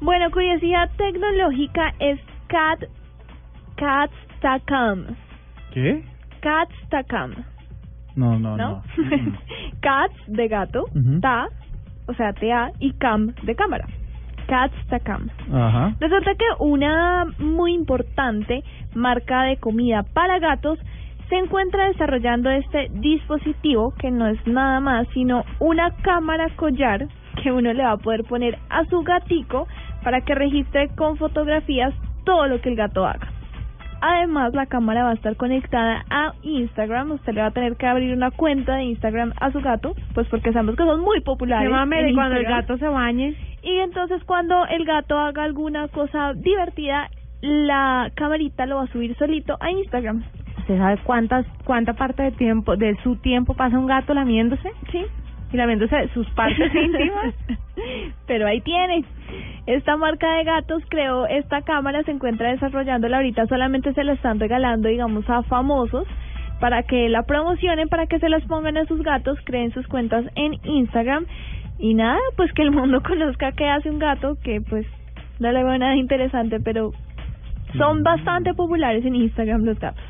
Bueno, curiosidad tecnológica es Cat Catstacam. ¿Qué? Catstacam. No, no, ¿no? no. Cats de gato, ta, o sea, ta y cam de cámara. Catstacam. Ajá. Resulta que una muy importante marca de comida para gatos se encuentra desarrollando este dispositivo que no es nada más sino una cámara collar que uno le va a poder poner a su gatico para que registre con fotografías todo lo que el gato haga. Además, la cámara va a estar conectada a Instagram. Usted le va a tener que abrir una cuenta de Instagram a su gato, pues porque sabemos que son muy populares. Cuando el gato se bañe. Y entonces cuando el gato haga alguna cosa divertida, la camarita lo va a subir solito a Instagram. ¿Usted sabe cuántas cuánta parte de tiempo de su tiempo pasa un gato lamiéndose? Sí. Y lamiéndose sus partes íntimas. Pero ahí tiene. Esta marca de gatos creó esta cámara, se encuentra desarrollándola ahorita, solamente se la están regalando, digamos, a famosos para que la promocionen, para que se las pongan a sus gatos, creen sus cuentas en Instagram y nada, pues que el mundo conozca qué hace un gato, que pues no le veo nada interesante, pero son bastante populares en Instagram los gatos.